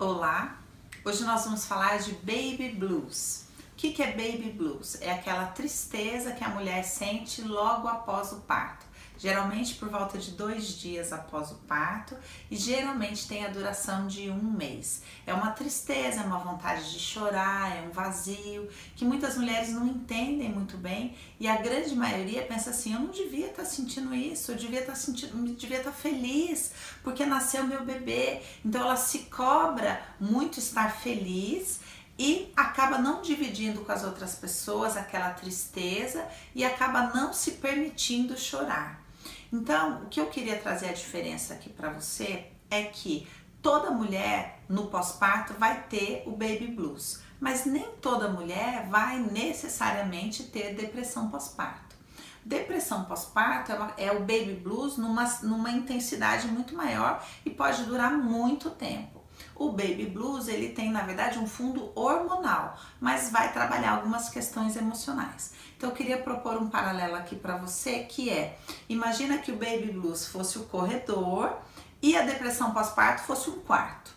Olá! Hoje nós vamos falar de baby blues. O que, é baby blues? É aquela tristeza que a mulher sente logo após o parto geralmente por volta de dois dias após o parto e geralmente tem a duração de um mês. É uma tristeza, é uma vontade de chorar, é um vazio que muitas mulheres não entendem muito bem e a grande maioria pensa assim: eu não devia estar sentindo isso, eu devia estar sentindo, devia estar feliz porque nasceu meu bebê. Então ela se cobra muito estar feliz e acaba não dividindo com as outras pessoas aquela tristeza e acaba não se permitindo chorar. Então, o que eu queria trazer a diferença aqui para você é que toda mulher no pós-parto vai ter o baby blues, mas nem toda mulher vai necessariamente ter depressão pós-parto. Depressão pós-parto é, o baby blues numa, numa intensidade muito maior e pode durar muito tempo. O baby blues ele tem na verdade um fundo hormonal, mas vai trabalhar algumas questões emocionais. Então eu queria propor um paralelo aqui para você que é, imagina que o baby blues fosse o corredor e a depressão pós-parto fosse um quarto.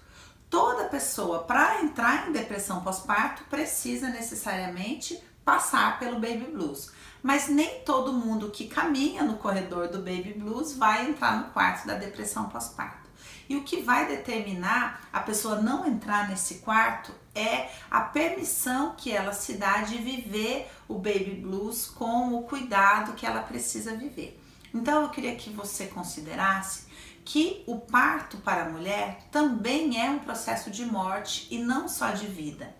Toda pessoa para entrar em depressão pós-parto precisa necessariamente passar pelo baby blues. Mas nem todo mundo que caminha no corredor do baby blues vai entrar no quarto da depressão pós-parto. E o que vai determinar a pessoa não entrar nesse quarto é a permissão que ela se dá de viver o baby blues com o cuidado que ela precisa viver. Então eu queria que você considerasse que o parto para a mulher também é um processo de morte e não só de vida.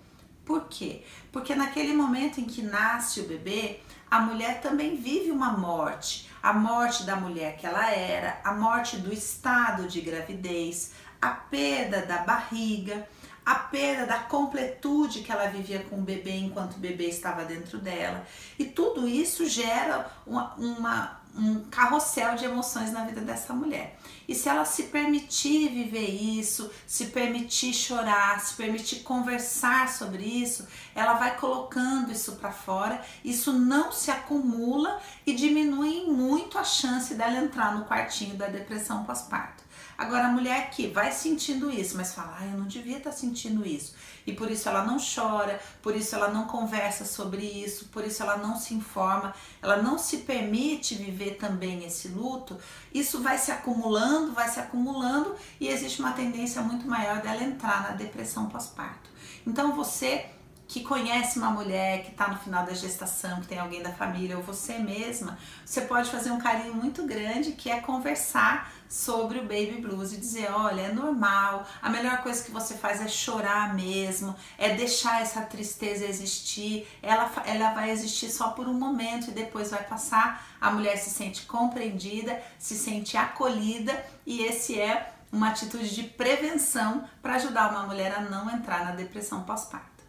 Por quê? Porque naquele momento em que nasce o bebê, a mulher também vive uma morte a morte da mulher que ela era, a morte do estado de gravidez, a perda da barriga, a perda da completude que ela vivia com o bebê enquanto o bebê estava dentro dela. E tudo isso gera uma, uma um carrossel de emoções na vida dessa mulher. E se ela se permitir viver isso, se permitir chorar, se permitir conversar sobre isso, ela vai colocando isso para fora, isso não se acumula e diminui muito a chance dela entrar no quartinho da depressão pós-parto. Agora, a mulher que vai sentindo isso, mas fala, ah, eu não devia estar tá sentindo isso, e por isso ela não chora, por isso ela não conversa sobre isso, por isso ela não se informa, ela não se permite viver também esse luto, isso vai se acumulando, vai se acumulando e existe uma tendência muito maior dela entrar na depressão pós-parto. Então, você que conhece uma mulher que está no final da gestação, que tem alguém da família ou você mesma, você pode fazer um carinho muito grande que é conversar sobre o baby blues e dizer, olha, é normal, a melhor coisa que você faz é chorar mesmo, é deixar essa tristeza existir, ela, ela vai existir só por um momento e depois vai passar, a mulher se sente compreendida, se sente acolhida e esse é uma atitude de prevenção para ajudar uma mulher a não entrar na depressão pós-parto.